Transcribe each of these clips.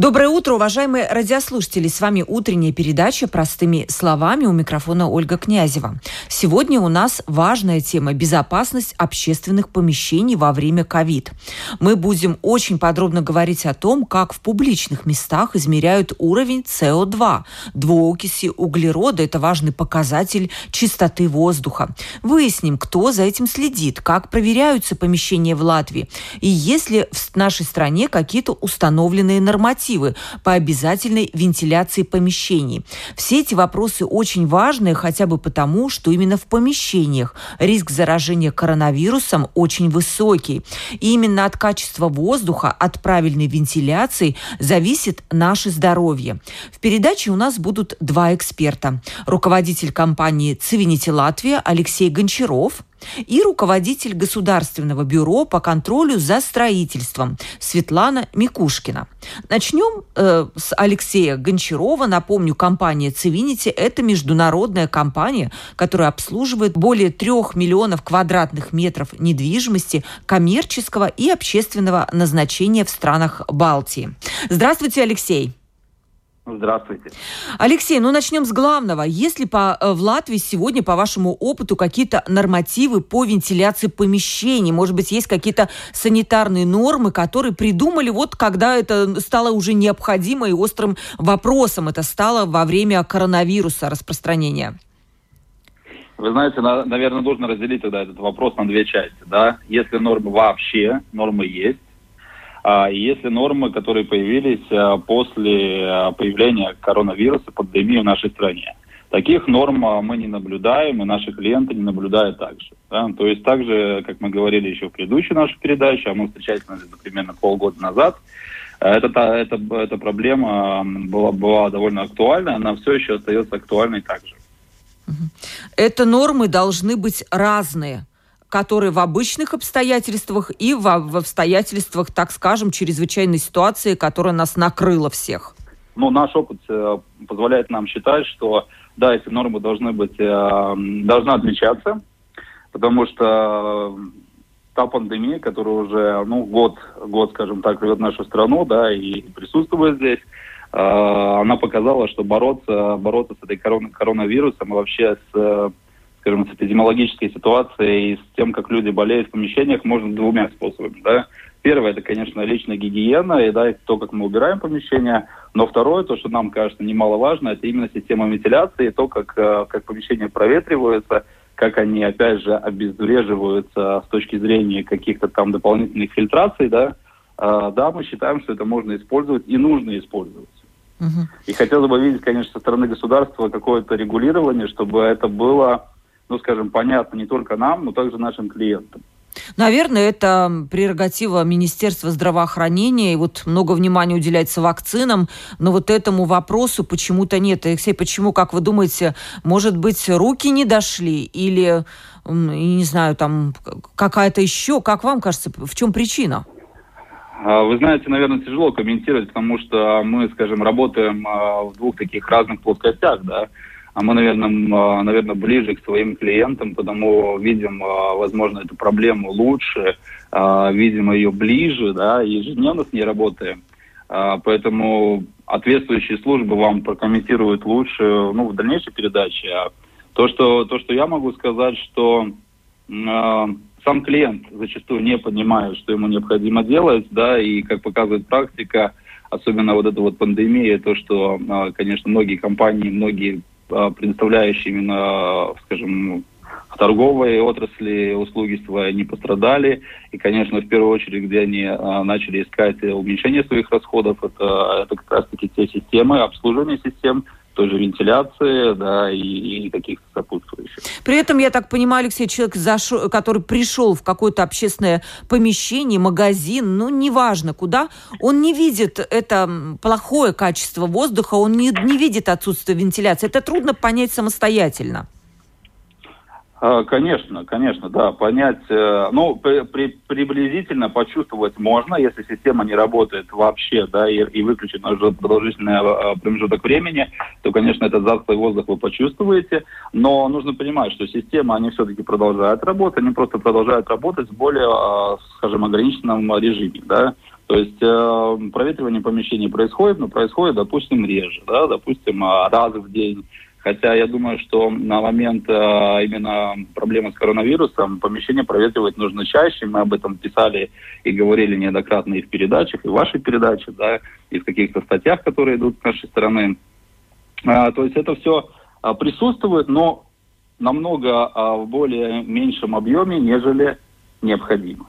Доброе утро, уважаемые радиослушатели. С вами утренняя передача «Простыми словами» у микрофона Ольга Князева. Сегодня у нас важная тема – безопасность общественных помещений во время ковид. Мы будем очень подробно говорить о том, как в публичных местах измеряют уровень СО2, двуокиси углерода. Это важный показатель чистоты воздуха. Выясним, кто за этим следит, как проверяются помещения в Латвии и есть ли в нашей стране какие-то установленные нормативы нормативы по обязательной вентиляции помещений. Все эти вопросы очень важны хотя бы потому, что именно в помещениях риск заражения коронавирусом очень высокий. И именно от качества воздуха, от правильной вентиляции зависит наше здоровье. В передаче у нас будут два эксперта. Руководитель компании «Цивинити Латвия» Алексей Гончаров – и руководитель Государственного бюро по контролю за строительством Светлана Микушкина. Начнем э, с Алексея Гончарова. Напомню, компания «Цивинити» – это международная компания, которая обслуживает более трех миллионов квадратных метров недвижимости коммерческого и общественного назначения в странах Балтии. Здравствуйте, Алексей. Здравствуйте. Алексей, ну начнем с главного. Есть ли по, э, в Латвии сегодня, по вашему опыту, какие-то нормативы по вентиляции помещений? Может быть, есть какие-то санитарные нормы, которые придумали вот когда это стало уже необходимо и острым вопросом это стало во время коронавируса распространения? Вы знаете, на, наверное, нужно разделить тогда этот вопрос на две части. Да? Если нормы вообще, нормы есть, а если нормы, которые появились а, после а, появления коронавируса, пандемии в нашей стране. Таких норм мы не наблюдаем, и наши клиенты не наблюдают также. Да? То есть также, как мы говорили еще в предыдущей нашей передаче, а мы встречались примерно полгода назад, это, эта, эта проблема была, была довольно актуальна, она все еще остается актуальной также. Это нормы должны быть разные которые в обычных обстоятельствах и в, в обстоятельствах, так скажем, чрезвычайной ситуации, которая нас накрыла всех? Ну, наш опыт э, позволяет нам считать, что да, эти нормы должны быть, э, должны отличаться, потому что э, та пандемия, которая уже, ну, год, год, скажем так, рвет нашу страну, да, и присутствует здесь, э, она показала, что бороться, бороться с этой корон, коронавирусом и вообще с скажем, с эпидемиологической ситуацией и с тем, как люди болеют в помещениях, можно двумя способами. Да? Первое, это, конечно, личная гигиена, и да, то, как мы убираем помещение. Но второе, то, что нам кажется немаловажно, это именно система вентиляции, то, как, э, как помещения проветриваются, как они, опять же, обезвреживаются с точки зрения каких-то там дополнительных фильтраций, да, э, да, мы считаем, что это можно использовать и нужно использовать. Угу. И хотелось бы видеть, конечно, со стороны государства какое-то регулирование, чтобы это было ну, скажем, понятно не только нам, но также нашим клиентам. Наверное, это прерогатива Министерства здравоохранения, и вот много внимания уделяется вакцинам, но вот этому вопросу почему-то нет. Алексей, почему, как вы думаете, может быть, руки не дошли или, не знаю, там какая-то еще, как вам кажется, в чем причина? А, вы знаете, наверное, тяжело комментировать, потому что мы, скажем, работаем а, в двух таких разных плоскостях, да а мы, наверное, наверное, ближе к своим клиентам, потому видим, а, возможно, эту проблему лучше, а, видим ее ближе, да, и ежедневно с ней работаем. А, поэтому ответствующие службы вам прокомментируют лучше ну, в дальнейшей передаче. А то, что, то, что я могу сказать, что э, сам клиент зачастую не понимает, что ему необходимо делать, да, и как показывает практика, особенно вот эта вот пандемия, то, что, конечно, многие компании, многие а, предоставляющие именно, скажем, в торговой отрасли услуги свои не пострадали. И, конечно, в первую очередь, где они а, начали искать уменьшение своих расходов, это, это как раз-таки те системы, обслуживание систем, той же вентиляции, да, и, и каких-то сопутствующих. При этом, я так понимаю, Алексей, человек, зашел, который пришел в какое-то общественное помещение, магазин, ну, неважно куда, он не видит это плохое качество воздуха, он не, не видит отсутствие вентиляции. Это трудно понять самостоятельно. А, конечно, конечно, да, понять, э, ну, при, при, приблизительно почувствовать можно, если система не работает вообще, да, и, и выключена уже продолжительный а, промежуток времени, то, конечно, этот затхлый воздух вы почувствуете, но нужно понимать, что система, они все-таки продолжают работать, они просто продолжают работать в более, скажем, ограниченном режиме, да, то есть э, проветривание помещений происходит, но происходит, допустим, реже, да, допустим, раз в день, Хотя я думаю, что на момент э, именно проблемы с коронавирусом помещение проветривать нужно чаще. Мы об этом писали и говорили неоднократно и в передачах, и в вашей передаче, да, и в каких-то статьях, которые идут с нашей стороны. А, то есть это все а, присутствует, но намного а, в более меньшем объеме, нежели необходимо.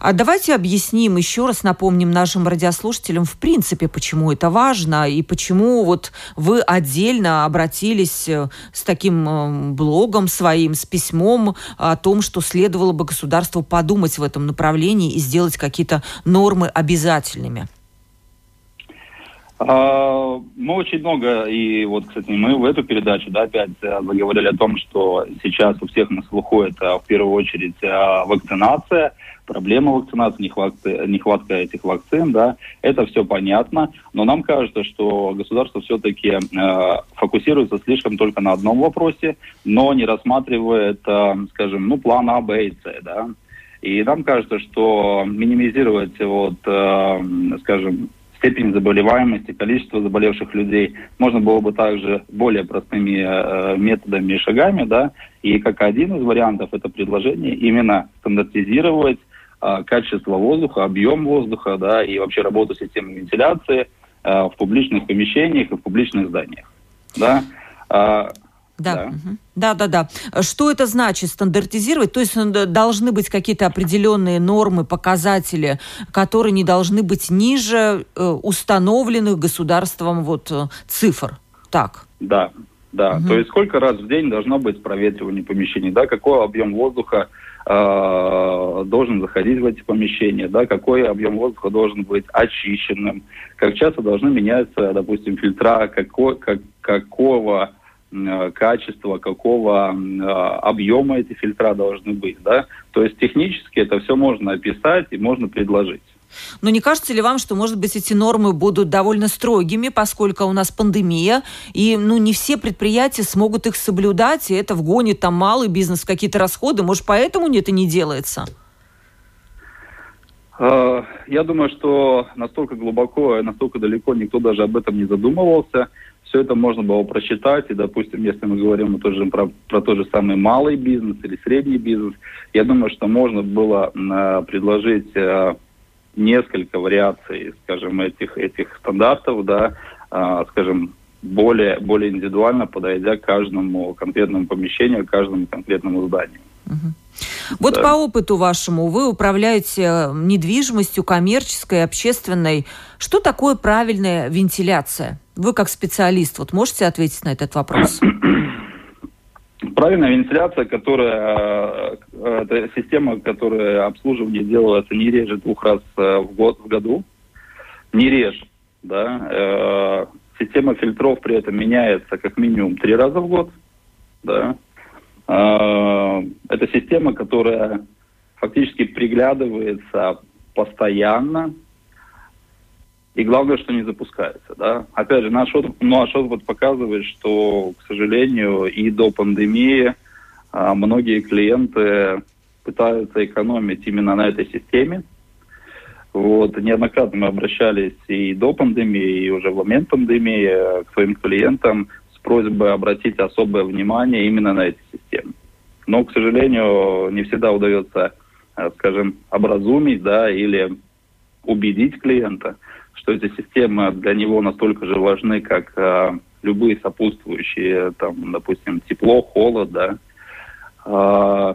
А давайте объясним еще раз, напомним нашим радиослушателям, в принципе, почему это важно и почему вот вы отдельно обратились э, с таким э, блогом своим, с письмом о том, что следовало бы государству подумать в этом направлении и сделать какие-то нормы обязательными. А, мы очень много, и вот, кстати, мы в эту передачу, да, опять э, заговорили о том, что сейчас у всех на слуху это в первую очередь вакцинация, проблема вакцинации, нехватка, нехватка этих вакцин, да, это все понятно, но нам кажется, что государство все-таки э, фокусируется слишком только на одном вопросе, но не рассматривает, э, скажем, ну, план А, Б и С, да, и нам кажется, что минимизировать вот, э, скажем, степень заболеваемости, количество заболевших людей можно было бы также более простыми э, методами и шагами, да, и как один из вариантов это предложение именно стандартизировать а, качество воздуха, объем воздуха, да, и вообще работу системы вентиляции а, в публичных помещениях и в публичных зданиях, да. А, да. да, да, да. Что это значит стандартизировать? То есть должны быть какие-то определенные нормы, показатели, которые не должны быть ниже э, установленных государством вот э, цифр. Так. Да, да. Угу. То есть сколько раз в день должно быть проветривание помещений, да, какой объем воздуха э, должен заходить в эти помещения, да, какой объем воздуха должен быть очищенным, как часто должны меняться, допустим, фильтра, какой, как, какого э, качества, какого э, объема эти фильтра должны быть, да. То есть технически это все можно описать и можно предложить. Но не кажется ли вам, что, может быть, эти нормы будут довольно строгими, поскольку у нас пандемия, и ну, не все предприятия смогут их соблюдать, и это вгонит там малый бизнес в какие-то расходы? Может, поэтому это не делается? А, я думаю, что настолько глубоко и настолько далеко никто даже об этом не задумывался. Все это можно было просчитать. И, допустим, если мы говорим тоже про, про тот же самый малый бизнес или средний бизнес, я думаю, что можно было э, предложить э, несколько вариаций, скажем, этих, этих стандартов, да, э, скажем, более, более индивидуально подойдя к каждому конкретному помещению, к каждому конкретному зданию. Вот да. по опыту вашему, вы управляете недвижимостью коммерческой, общественной. Что такое правильная вентиляция? Вы как специалист, вот можете ответить на этот вопрос? Правильная вентиляция, которая, э, это система, которая обслуживание делается не реже двух раз э, в год, в году, не реже, да. Э, система фильтров при этом меняется как минимум три раза в год, да. Это система, которая фактически приглядывается постоянно и главное, что не запускается. Да? Опять же, наш опыт, наш опыт показывает, что, к сожалению, и до пандемии а, многие клиенты пытаются экономить именно на этой системе. Вот, неоднократно мы обращались и до пандемии, и уже в момент пандемии к своим клиентам просьбой обратить особое внимание именно на эти системы. Но, к сожалению, не всегда удается, а, скажем, образумить да, или убедить клиента – что эти системы для него настолько же важны, как э, любые сопутствующие, там, допустим, тепло, холод, да. Э,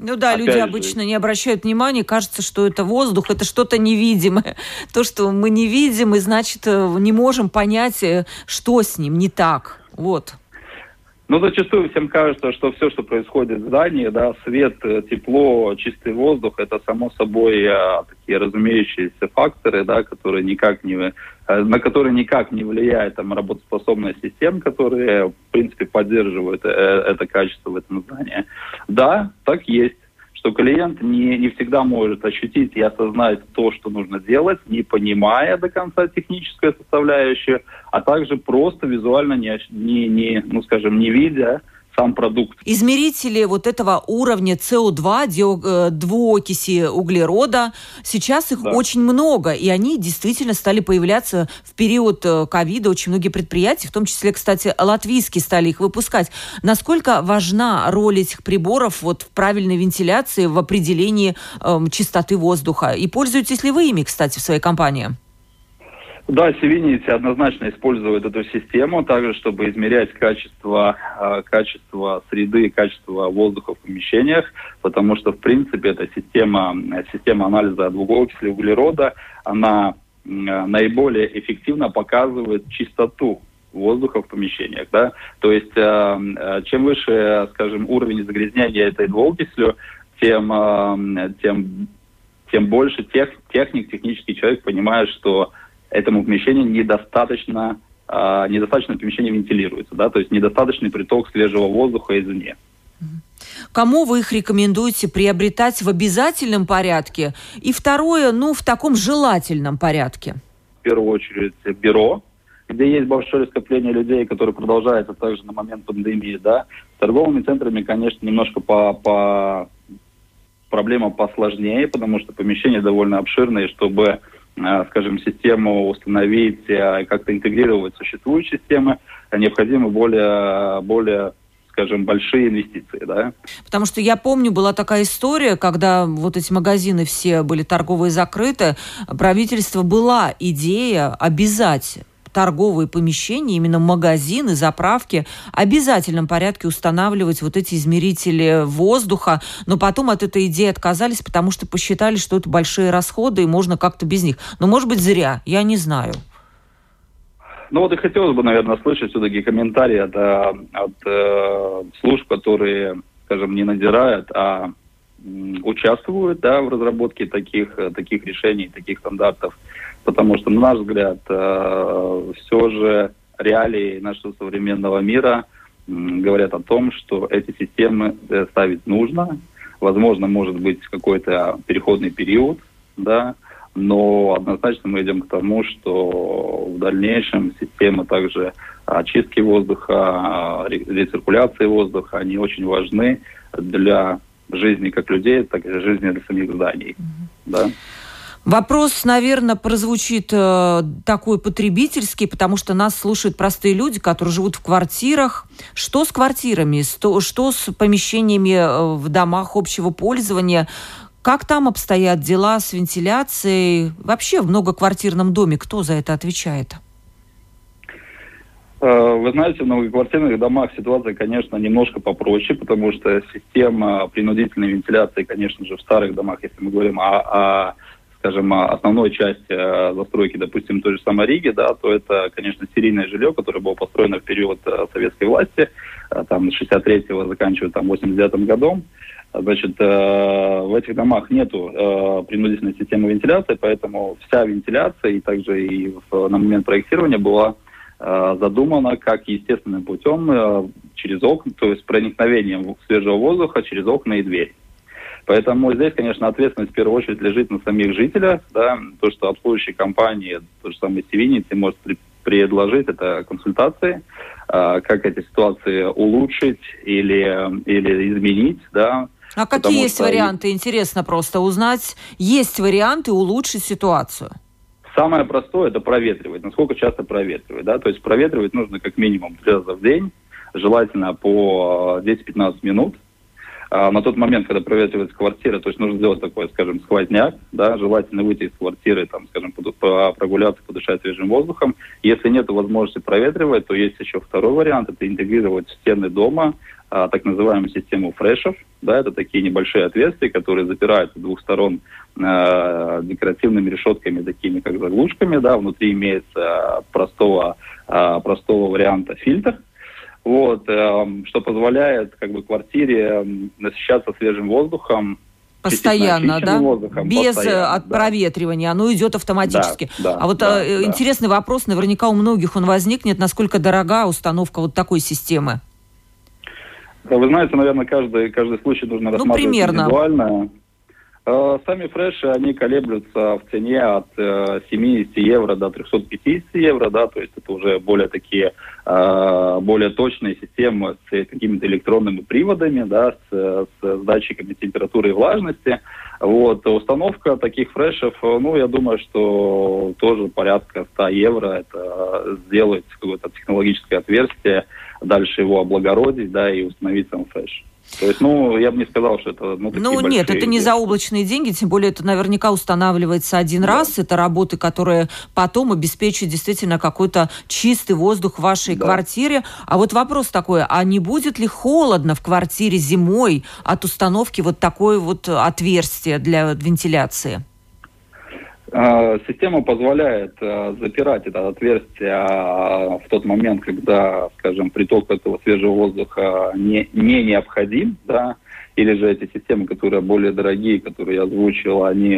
ну да, Опять люди же... обычно не обращают внимания, кажется, что это воздух, это что-то невидимое. То, что мы не видим, и значит, э, не можем понять, э, что с ним не так. Вот. Ну, зачастую всем кажется, что все, что происходит в здании, да, свет, э, тепло, чистый воздух, это само собой а, такие разумеющиеся факторы, да, которые никак не, на которые никак не влияет там, работоспособность систем, которые, в принципе, поддерживают э, это качество в этом здании. Да, так есть что клиент не, не всегда может ощутить и осознать то, что нужно делать, не понимая до конца техническую составляющую, а также просто визуально не, не, не ну, скажем, не видя сам продукт. Измерители вот этого уровня СО2, э, двуокиси углерода, сейчас их да. очень много, и они действительно стали появляться в период э, ковида. Очень многие предприятия, в том числе, кстати, латвийские, стали их выпускать. Насколько важна роль этих приборов вот в правильной вентиляции, в определении э, чистоты воздуха? И пользуетесь ли вы ими, кстати, в своей компании? Да, Севинити однозначно использует эту систему также, чтобы измерять качество, а, качество среды, качество воздуха в помещениях, потому что, в принципе, эта система, система анализа двуокиси углерода, она наиболее эффективно показывает чистоту воздуха в помещениях. Да? То есть а, а, чем выше, скажем, уровень загрязнения этой двуокисью, тем, тем, тем больше тех, техник, технический человек понимает, что этому помещению недостаточно, э, недостаточно помещение вентилируется, да, то есть недостаточный приток свежего воздуха извне. Кому вы их рекомендуете приобретать в обязательном порядке? И второе, ну, в таком желательном порядке? В первую очередь бюро, где есть большое скопление людей, которые продолжается также на момент пандемии, да. С торговыми центрами, конечно, немножко по, по проблема посложнее, потому что помещение довольно обширное, чтобы скажем, систему установить, э, как-то интегрировать существующие системы, необходимы более, более скажем, большие инвестиции, да. Потому что я помню, была такая история, когда вот эти магазины все были торговые закрыты, правительство была идея обязать торговые помещения, именно магазины, заправки, обязательном порядке устанавливать вот эти измерители воздуха, но потом от этой идеи отказались, потому что посчитали, что это большие расходы, и можно как-то без них. Но, может быть, зря, я не знаю. Ну вот и хотелось бы, наверное, слышать все-таки комментарии от, э, от э, служб, которые, скажем, не надирают, а участвуют да, в разработке таких, таких решений, таких стандартов потому что, на наш взгляд, э, все же реалии нашего современного мира говорят о том, что эти системы э, ставить нужно. Возможно, может быть какой-то переходный период, да, но однозначно мы идем к тому, что в дальнейшем системы также очистки воздуха, рециркуляции воздуха, они очень важны для жизни как людей, так и жизни для самих зданий. Mm-hmm. Да? Вопрос, наверное, прозвучит э, такой потребительский, потому что нас слушают простые люди, которые живут в квартирах. Что с квартирами? Что, что с помещениями э, в домах общего пользования? Как там обстоят дела с вентиляцией? Вообще в многоквартирном доме кто за это отвечает? Э, вы знаете, в многоквартирных домах ситуация, конечно, немножко попроще, потому что система принудительной вентиляции, конечно же, в старых домах, если мы говорим о, о скажем, основной части э, застройки, допустим, той же самой Риги, да, то это, конечно, серийное жилье, которое было построено в период э, советской власти, э, там, с 63-го заканчивая там 89-м годом. Значит, в этих домах нету принудительной системы вентиляции, поэтому вся вентиляция и также и на момент проектирования была задумана как естественным путем через окна, то есть проникновением свежего воздуха через окна и двери. Поэтому здесь, конечно, ответственность в первую очередь лежит на самих жителях. Да, то, что обслуживающие компании, то же самое Севиницы может предложить, это консультации, э, как эти ситуации улучшить или, или изменить. Да, а какие есть что... варианты? Интересно просто узнать. Есть варианты улучшить ситуацию? Самое простое – это проветривать. Насколько часто проветривать. Да? То есть проветривать нужно как минимум три раза в день, желательно по 10-15 минут – а, на тот момент, когда проветривается квартира, то есть нужно сделать такой, скажем, сквозняк, да, желательно выйти из квартиры, там, скажем, прогуляться, подышать свежим воздухом. Если нет возможности проветривать, то есть еще второй вариант, это интегрировать стены дома а, так называемую систему фрешев, да, это такие небольшие отверстия, которые запираются с двух сторон э, декоративными решетками, такими как заглушками, да, внутри имеется простого, э, простого варианта фильтр, вот, эм, что позволяет как бы квартире насыщаться свежим воздухом, Постоянно, да? Воздухом, Без э, постоянно, от да. проветривания, оно идет автоматически. Да, да, а вот да, э, интересный да. вопрос, наверняка у многих он возникнет, насколько дорога установка вот такой системы? Вы знаете, наверное, каждый, каждый случай нужно ну, рассматривать примерно. индивидуально. Э, сами фреши, они колеблются в цене от 70 э, евро до 350 евро, да, то есть это уже более такие, э, более точные системы с какими-то электронными приводами, да, с, с датчиками температуры и влажности. Вот, установка таких фрешев, ну, я думаю, что тоже порядка 100 евро, это сделать какое-то технологическое отверстие, дальше его облагородить, да, и установить сам фреш. То есть, ну, я бы не сказал, что это... Ну, ну нет, это не заоблачные деньги, тем более это наверняка устанавливается один да. раз. Это работы, которые потом обеспечат действительно какой-то чистый воздух в вашей да. квартире. А вот вопрос такой, а не будет ли холодно в квартире зимой от установки вот такое вот отверстия для вентиляции? А, система позволяет а, запирать это отверстие а, в тот момент, когда, скажем, приток этого свежего воздуха не, не необходим, да, или же эти системы, которые более дорогие, которые я озвучил, они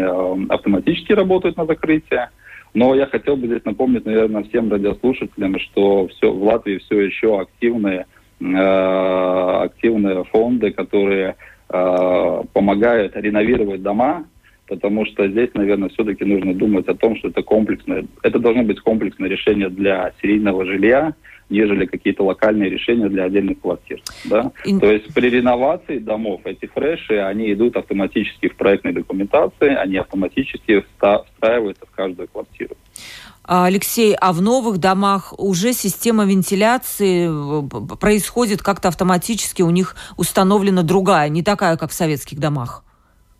автоматически работают на закрытие. Но я хотел бы здесь напомнить, наверное, всем радиослушателям, что все, в Латвии все еще активные, активные фонды, которые помогают реновировать дома, потому что здесь, наверное, все-таки нужно думать о том, что это комплексное, это должно быть комплексное решение для серийного жилья, нежели какие-то локальные решения для отдельных квартир. Да? И... То есть при реновации домов эти фреши, они идут автоматически в проектной документации, они автоматически встраиваются в каждую квартиру. А, Алексей, а в новых домах уже система вентиляции э, происходит как-то автоматически, у них установлена другая, не такая, как в советских домах?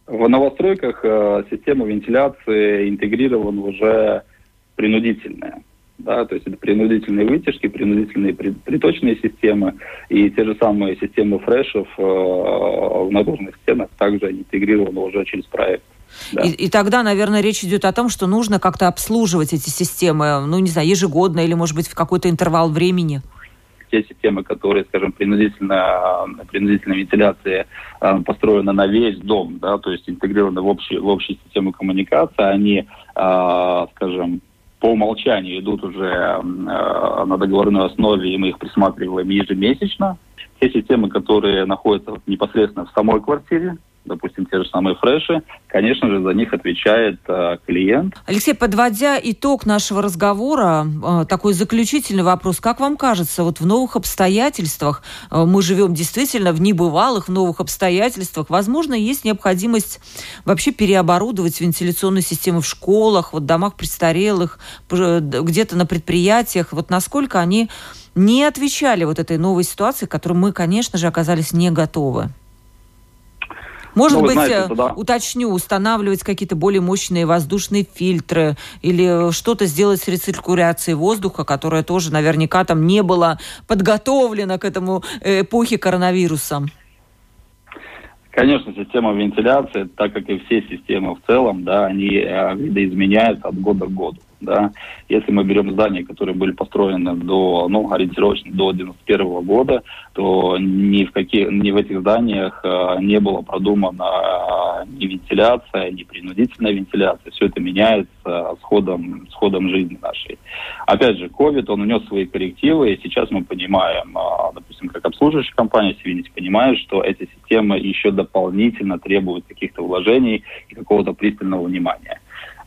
В новостройках э, система вентиляции интегрирована уже принудительная. Да, то есть это принудительные вытяжки, принудительные приточные системы и те же самые системы фрешев э, в наружных стенах также интегрированы уже через проект. Да. И, и тогда, наверное, речь идет о том, что нужно как-то обслуживать эти системы, ну, не знаю, ежегодно или, может быть, в какой-то интервал времени те системы, которые, скажем, принудительно, принудительная вентиляция э, построена на весь дом, да, то есть интегрированы в, общий, в общую систему коммуникации, они, э, скажем, по умолчанию идут уже э, на договорной основе, и мы их присматриваем ежемесячно. Те системы, которые находятся непосредственно в самой квартире, допустим, те же самые фреши, конечно же, за них отвечает э, клиент. Алексей, подводя итог нашего разговора, э, такой заключительный вопрос. Как вам кажется, вот в новых обстоятельствах, э, мы живем действительно в небывалых, новых обстоятельствах, возможно, есть необходимость вообще переоборудовать вентиляционные системы в школах, вот домах престарелых, где-то на предприятиях, вот насколько они не отвечали вот этой новой ситуации, к которой мы, конечно же, оказались не готовы? Может ну, быть, знаете, туда... уточню, устанавливать какие-то более мощные воздушные фильтры или что-то сделать с рециркуляцией воздуха, которая тоже наверняка там не была подготовлена к этому э, эпохе коронавируса. Конечно, система вентиляции, так как и все системы в целом, да, они э, видоизменяются от года к году да. Если мы берем здания, которые были построены до, ну, ориентировочно до 91 года, то ни в, каких, ни в этих зданиях э, не было продумана ни вентиляция, ни принудительная вентиляция. Все это меняется с ходом, с ходом жизни нашей. Опять же, COVID, он внес свои коррективы, и сейчас мы понимаем, э, допустим, как обслуживающая компания Сивинити понимает, что эти системы еще дополнительно требуют каких-то вложений и какого-то пристального внимания.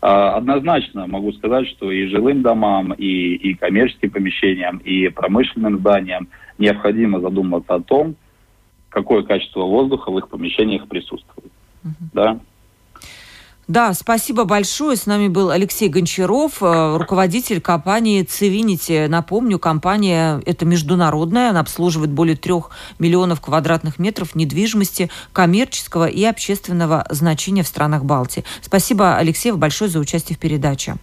А, однозначно могу сказать, что и жилым домам, и, и коммерческим помещениям, и промышленным зданиям необходимо задуматься о том, какое качество воздуха в их помещениях присутствует. Uh-huh. Да? Да, спасибо большое. С нами был Алексей Гончаров, э, руководитель компании Цивинити. Напомню, компания это международная, она обслуживает более трех миллионов квадратных метров недвижимости коммерческого и общественного значения в странах Балтии. Спасибо, Алексей, большое за участие в передаче.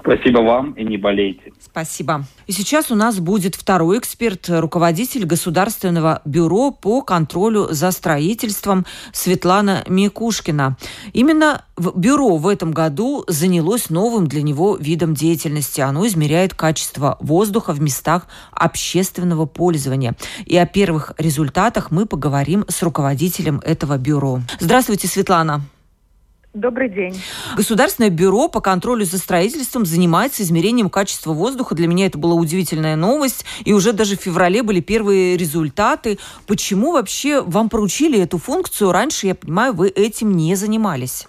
Спасибо вам и не болейте. Спасибо. И сейчас у нас будет второй эксперт, руководитель Государственного бюро по контролю за строительством Светлана Микушкина. Именно бюро в этом году занялось новым для него видом деятельности. Оно измеряет качество воздуха в местах общественного пользования. И о первых результатах мы поговорим с руководителем этого бюро. Здравствуйте, Светлана. Добрый день. Государственное бюро по контролю за строительством занимается измерением качества воздуха. Для меня это была удивительная новость. И уже даже в феврале были первые результаты. Почему вообще вам поручили эту функцию? Раньше, я понимаю, вы этим не занимались.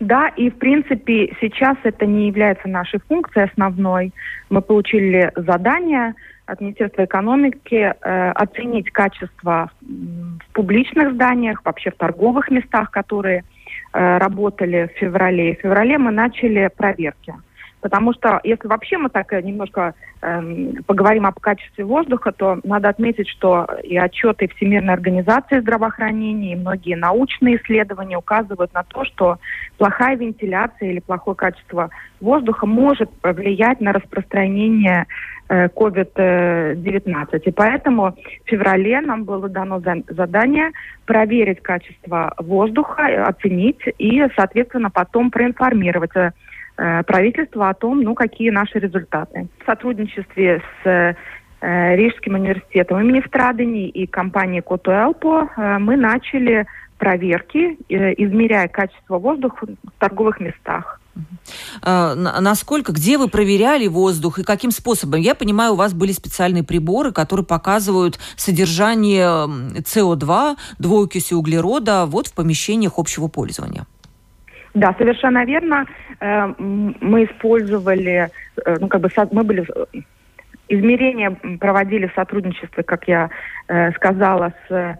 Да, и в принципе сейчас это не является нашей функцией основной. Мы получили задание от Министерства экономики э, оценить качество в публичных зданиях, вообще в торговых местах, которые работали в феврале. В феврале мы начали проверки. Потому что если вообще мы так э, немножко э, поговорим об качестве воздуха, то надо отметить, что и отчеты Всемирной организации здравоохранения, и многие научные исследования указывают на то, что плохая вентиляция или плохое качество воздуха может повлиять на распространение COVID-19. И поэтому в феврале нам было дано задание проверить качество воздуха, оценить и, соответственно, потом проинформировать э, правительство о том, ну, какие наши результаты. В сотрудничестве с э, Рижским университетом имени Страдани и компанией Котуэлпо э, мы начали проверки, измеряя качество воздуха в торговых местах. А, насколько, где вы проверяли воздух и каким способом? Я понимаю, у вас были специальные приборы, которые показывают содержание СО2, двуокиси углерода вот в помещениях общего пользования. Да, совершенно верно. Э, мы использовали, э, ну как бы мы были измерения проводили в сотрудничестве, как я э, сказала, с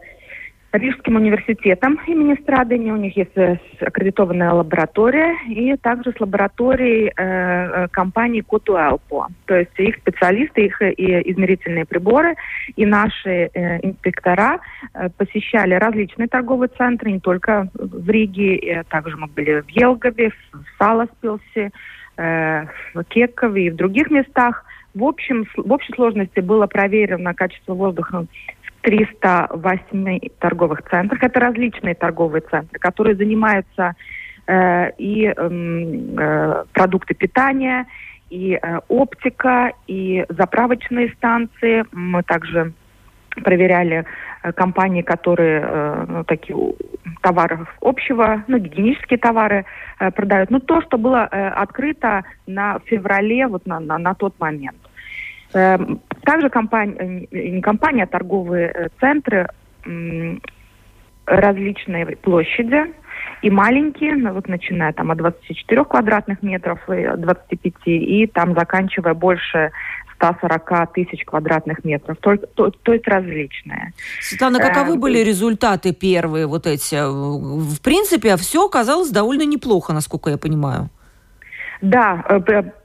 Рижским университетом имени Страдани. У них есть э, аккредитованная лаборатория и также с лабораторией э, э компании Котуэлпо. То есть их специалисты, их и измерительные приборы и наши э, инспектора э, посещали различные торговые центры, не только в Риге, э, также мы были в Елгове, в Саласпилсе, э, в Кекове и в других местах. В общем, в общей сложности было проверено качество воздуха 308 торговых центрах. Это различные торговые центры, которые занимаются э, и эм, э, продукты питания, и э, оптика, и заправочные станции. Мы также проверяли э, компании, которые э, ну, такие товары общего, ну, гигиенические товары э, продают. Ну, то, что было э, открыто на феврале, вот на, на, на тот момент. Эм, также компания, э, не компания, а торговые э, центры различные площади и маленькие, ну, вот начиная там от 24 квадратных метров и 25, и там заканчивая больше 140 тысяч квадратных метров, то, то, то есть различные. Светлана, каковы э, были результаты первые вот эти? В принципе, все оказалось довольно неплохо, насколько я понимаю. Да,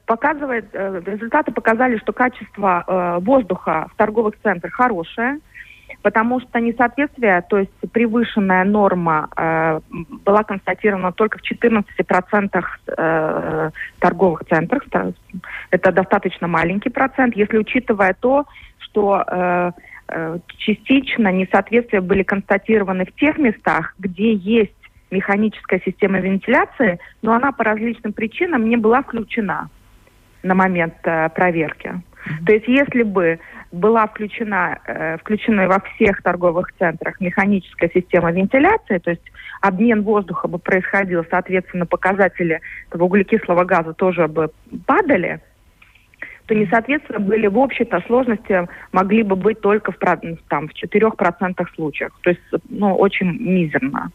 показывает, э, результаты показали, что качество э, воздуха в торговых центрах хорошее, потому что несоответствие, то есть превышенная норма э, была констатирована только в 14% э, торговых центрах. Это достаточно маленький процент, если учитывая то, что частично несоответствия были констатированы в тех местах, где есть механическая система вентиляции, но она по различным причинам не была включена на момент э, проверки. Mm-hmm. То есть если бы была включена, э, включена во всех торговых центрах механическая система вентиляции, то есть обмен воздуха бы происходил, соответственно, показатели этого углекислого газа тоже бы падали, то несоответственно были в общей-то сложности могли бы быть только в, там, в 4% случаях. То есть, ну, очень мизерно.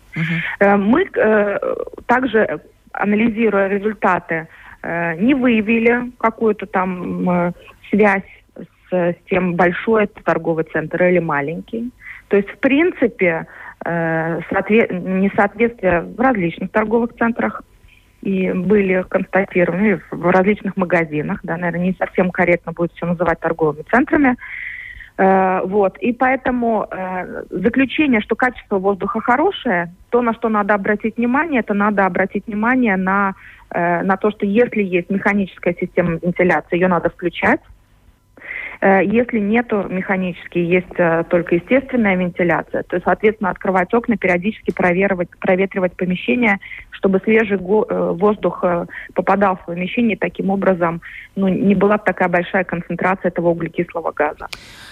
Uh-huh. Мы э, также, анализируя результаты Э, не выявили какую-то там э, связь с, с тем, большой это торговый центр или маленький. То есть, в принципе, э, несоответствия в различных торговых центрах и были констатированы в различных магазинах, да, наверное, не совсем корректно будет все называть торговыми центрами. Э, вот. И поэтому э, заключение, что качество воздуха хорошее, то, на что надо обратить внимание, это надо обратить внимание на, э, на то, что если есть механическая система вентиляции, ее надо включать. Э, если нету механически, есть э, только естественная вентиляция, то, соответственно, открывать окна, периодически проветривать, проветривать помещение, чтобы свежий э, воздух попадал в помещение, таким образом ну, не была такая большая концентрация этого углекислого газа.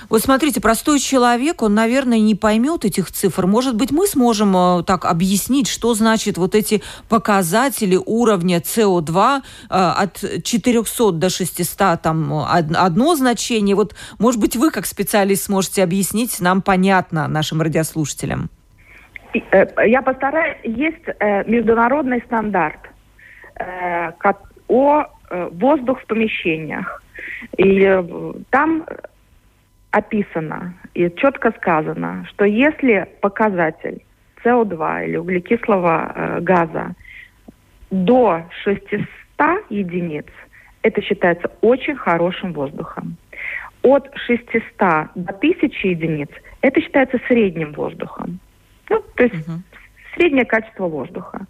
Вот смотрите, простой человек, он, наверное, не поймет этих цифр. Может быть, мы сможем так объяснить, что значит вот эти показатели уровня СО2 от 400 до 600, там одно значение, вот, может быть, вы как специалист сможете объяснить нам понятно нашим радиослушателям. Э, я постараюсь. Есть э, международный стандарт э, о воздух в помещениях. И там описано и четко сказано, что если показатель СО2 или углекислого газа до 600 единиц, это считается очень хорошим воздухом от 600 до 1000 единиц это считается средним воздухом. Ну, то есть угу. среднее качество воздуха.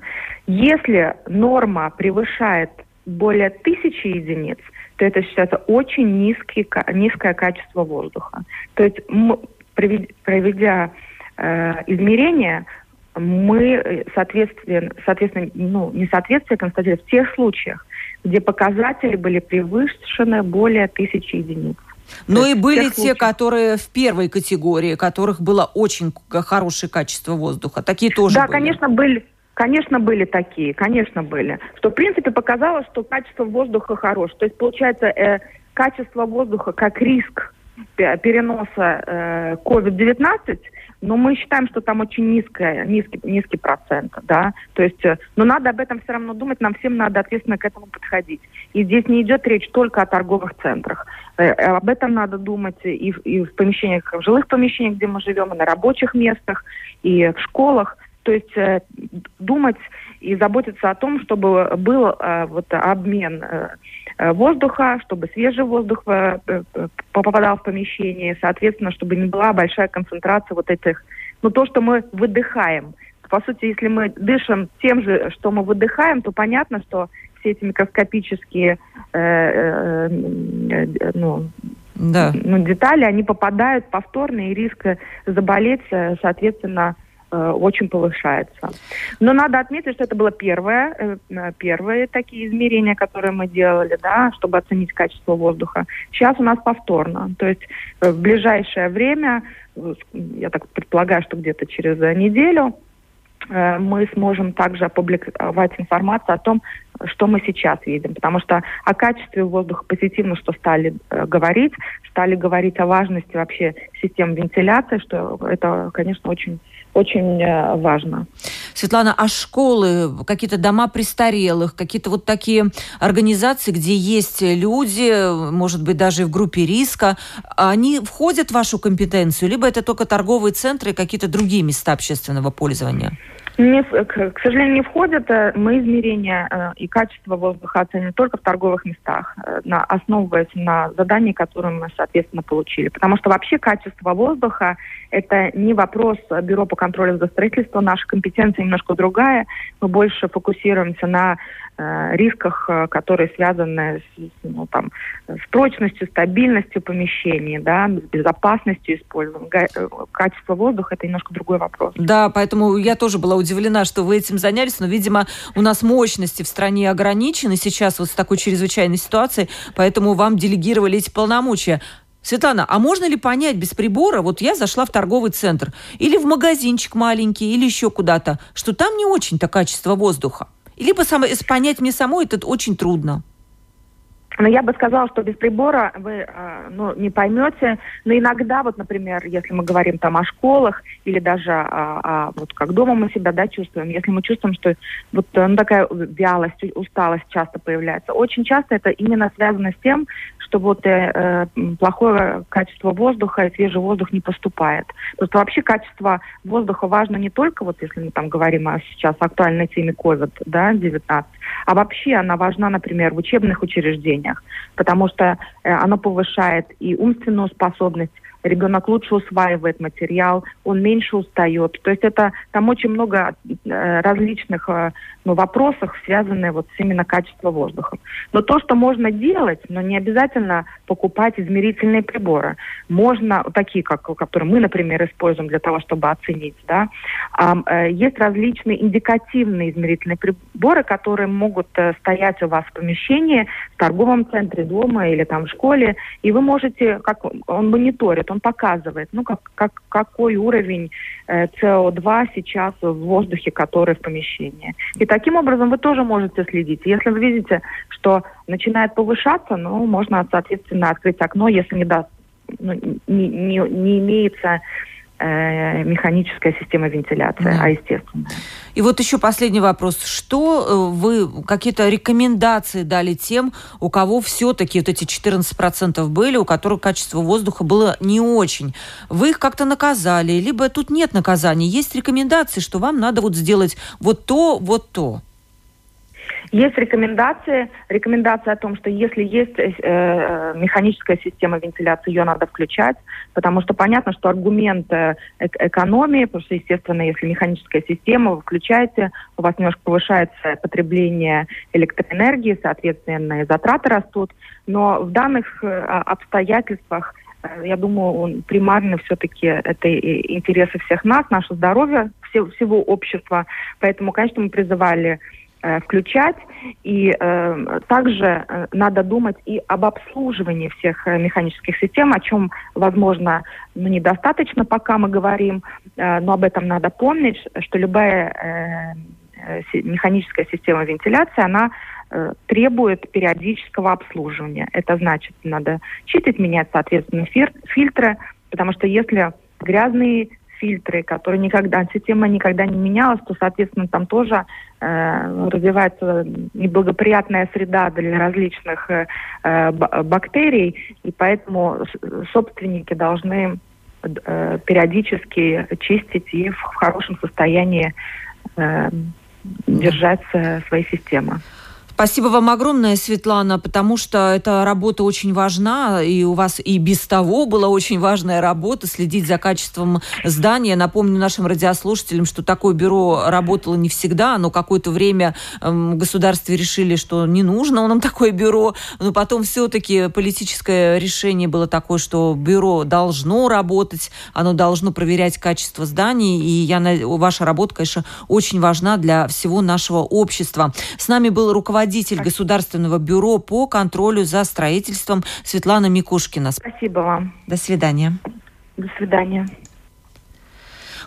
Если норма превышает более 1000 единиц, то это считается очень низкий, низкое качество воздуха. То есть проведя э, измерения, мы, соответственно, соответственно ну, несоответствие констатируем в тех случаях, где показатели были превышены более тысячи единиц. Ну и были те, случаев. которые в первой категории, которых было очень хорошее качество воздуха. Такие тоже да, были. Да, конечно, были. Конечно, были такие, конечно, были. Что, в принципе, показалось, что качество воздуха хорошее. То есть, получается, э, качество воздуха как риск переноса э, COVID-19 но мы считаем, что там очень низкая, низкий, низкий процент, да, то есть, э, но надо об этом все равно думать, нам всем надо ответственно к этому подходить. И здесь не идет речь только о торговых центрах. Э, э, об этом надо думать и в, и в помещениях, в жилых помещениях, где мы живем, и на рабочих местах, и в школах. То есть думать и заботиться о том, чтобы был вот обмен воздуха, чтобы свежий воздух э, э, попадал в помещение, соответственно, чтобы не была большая концентрация вот этих, ну то, что мы выдыхаем. По сути, если мы дышим тем же, что мы выдыхаем, то понятно, что все эти микроскопические э, э, э, ну, да. ну, детали, они попадают повторно, и риск заболеть, соответственно, Э, очень повышается. Но надо отметить, что это было первое, э, первые такие измерения, которые мы делали, да, чтобы оценить качество воздуха. Сейчас у нас повторно. То есть э, в ближайшее время, я так предполагаю, что где-то через неделю, мы сможем также опубликовать информацию о том, что мы сейчас видим. Потому что о качестве воздуха позитивно, что стали э, говорить, стали говорить о важности вообще систем вентиляции, что это, конечно, очень очень э, важно. Светлана, а школы, какие-то дома престарелых, какие-то вот такие организации, где есть люди, может быть, даже в группе риска, они входят в вашу компетенцию, либо это только торговые центры и какие-то другие места общественного пользования? Не, к, сожалению, не входят. Э, мы измерения э, и качество воздуха оценим только в торговых местах, э, на, основываясь на задании, которое мы, соответственно, получили. Потому что вообще качество воздуха – это не вопрос Бюро по контролю за строительством. Наша компетенция немножко другая. Мы больше фокусируемся на рисках, э, которые связаны с, ну, там, с прочностью, стабильностью помещений, да, с безопасностью использования. Э, качество воздуха – это немножко другой вопрос. Да, поэтому я тоже была удивлена, что вы этим занялись, но, видимо, у нас мощности в стране ограничены сейчас вот с такой чрезвычайной ситуацией, поэтому вам делегировали эти полномочия. Светлана, а можно ли понять без прибора, вот я зашла в торговый центр или в магазинчик маленький, или еще куда-то, что там не очень-то качество воздуха? Либо само, понять мне самой это очень трудно. Но я бы сказала, что без прибора вы э, ну, не поймете. Но иногда, вот, например, если мы говорим там о школах или даже о, о, вот как дома мы себя да, чувствуем, если мы чувствуем, что вот ну, такая вялость, усталость часто появляется, очень часто это именно связано с тем, что вот э, э, плохое качество воздуха и свежий воздух не поступает. Просто вообще качество воздуха важно не только, вот если мы там говорим о сейчас актуальной теме COVID-19, да, а вообще она важна, например, в учебных учреждениях, потому что э, оно повышает и умственную способность ребенок лучше усваивает материал, он меньше устает. То есть это там очень много э, различных э, ну, вопросов, связанных вот с именно качеством воздуха. Но то, что можно делать, но не обязательно покупать измерительные приборы. Можно, такие, как, которые мы, например, используем для того, чтобы оценить, да, э, есть различные индикативные измерительные приборы, которые могут стоять у вас в помещении, в торговом центре, дома или там в школе, и вы можете, как он мониторит, он показывает, ну, как, как, какой уровень э, СО2 сейчас в воздухе, который в помещении. И таким образом вы тоже можете следить. Если вы видите, что начинает повышаться, ну, можно, соответственно, открыть окно, если не даст ну, не, не, не имеется механическая система вентиляции, да. а естественно. И вот еще последний вопрос. Что э, вы, какие-то рекомендации дали тем, у кого все-таки вот эти 14% были, у которых качество воздуха было не очень? Вы их как-то наказали, либо тут нет наказания? Есть рекомендации, что вам надо вот сделать вот то, вот то? Есть рекомендации, рекомендация о том, что если есть э, э, механическая система вентиляции, ее надо включать, потому что понятно, что аргумент э, экономии, потому что, естественно, если механическая система, вы включаете, у вас немножко повышается потребление электроэнергии, соответственно, и затраты растут, но в данных э, обстоятельствах э, я думаю, он примарно все-таки это интересы всех нас, наше здоровье, всего общества. Поэтому, конечно, мы призывали включать. И э, также э, надо думать и об обслуживании всех э, механических систем, о чем, возможно, ну, недостаточно, пока мы говорим, э, но об этом надо помнить, что любая э, э механическая система вентиляции, она э, требует периодического обслуживания. Это значит, надо чистить, менять, соответственно, фильтры, потому что если грязные фильтры, которые никогда, система никогда не менялась, то, соответственно, там тоже э, развивается неблагоприятная среда для различных э, э бактерий, и поэтому собственники должны э, периодически чистить и в хорошем состоянии э, держать э, свои системы. Спасибо вам огромное, Светлана, потому что эта работа очень важна, и у вас и без того была очень важная работа, следить за качеством здания. Напомню нашим радиослушателям, что такое бюро работало не всегда, но какое-то время эм, в государстве решили, что не нужно нам такое бюро, но потом все-таки политическое решение было такое, что бюро должно работать, оно должно проверять качество зданий, и я, ваша работа, конечно, очень важна для всего нашего общества. С нами был руководитель руководитель Государственного бюро по контролю за строительством Светлана Микушкина. Спасибо вам. До свидания. До свидания.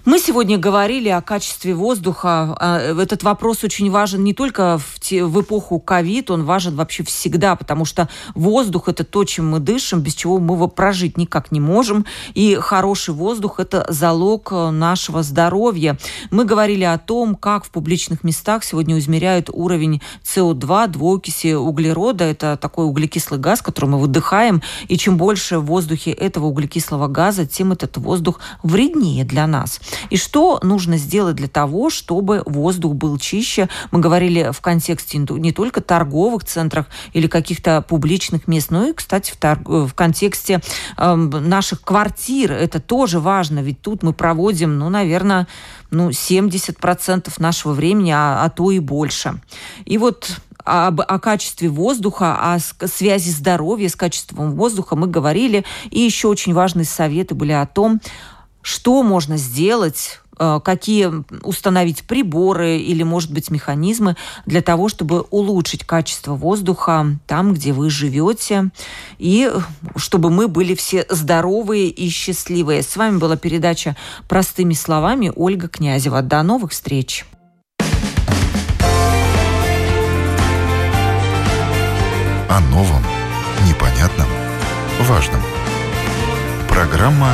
Мы сегодня говорили о качестве воздуха. А, этот вопрос очень важен не только в, те, в эпоху ковид, он важен вообще всегда, потому что воздух – это то, чем мы дышим, без чего мы его прожить никак не можем. И хороший воздух – это залог э, нашего здоровья. Мы говорили о том, как в публичных местах сегодня измеряют уровень СО2, двуокиси углерода. Это такой углекислый газ, который мы выдыхаем. И чем больше в воздухе этого углекислого газа, тем этот воздух вреднее для нас. И что нужно сделать для того, чтобы воздух был чище? Мы говорили в контексте не только торговых центрах или каких-то публичных мест, но и, кстати, в, тор... в контексте э, наших квартир. Это тоже важно, ведь тут мы проводим, ну, наверное, ну, 70% нашего времени, а, а то и больше. И вот об, о качестве воздуха, о связи здоровья с качеством воздуха мы говорили. И еще очень важные советы были о том, что можно сделать э, какие установить приборы или, может быть, механизмы для того, чтобы улучшить качество воздуха там, где вы живете, и чтобы мы были все здоровые и счастливые. С вами была передача «Простыми словами» Ольга Князева. До новых встреч! О новом, непонятном, важном. Программа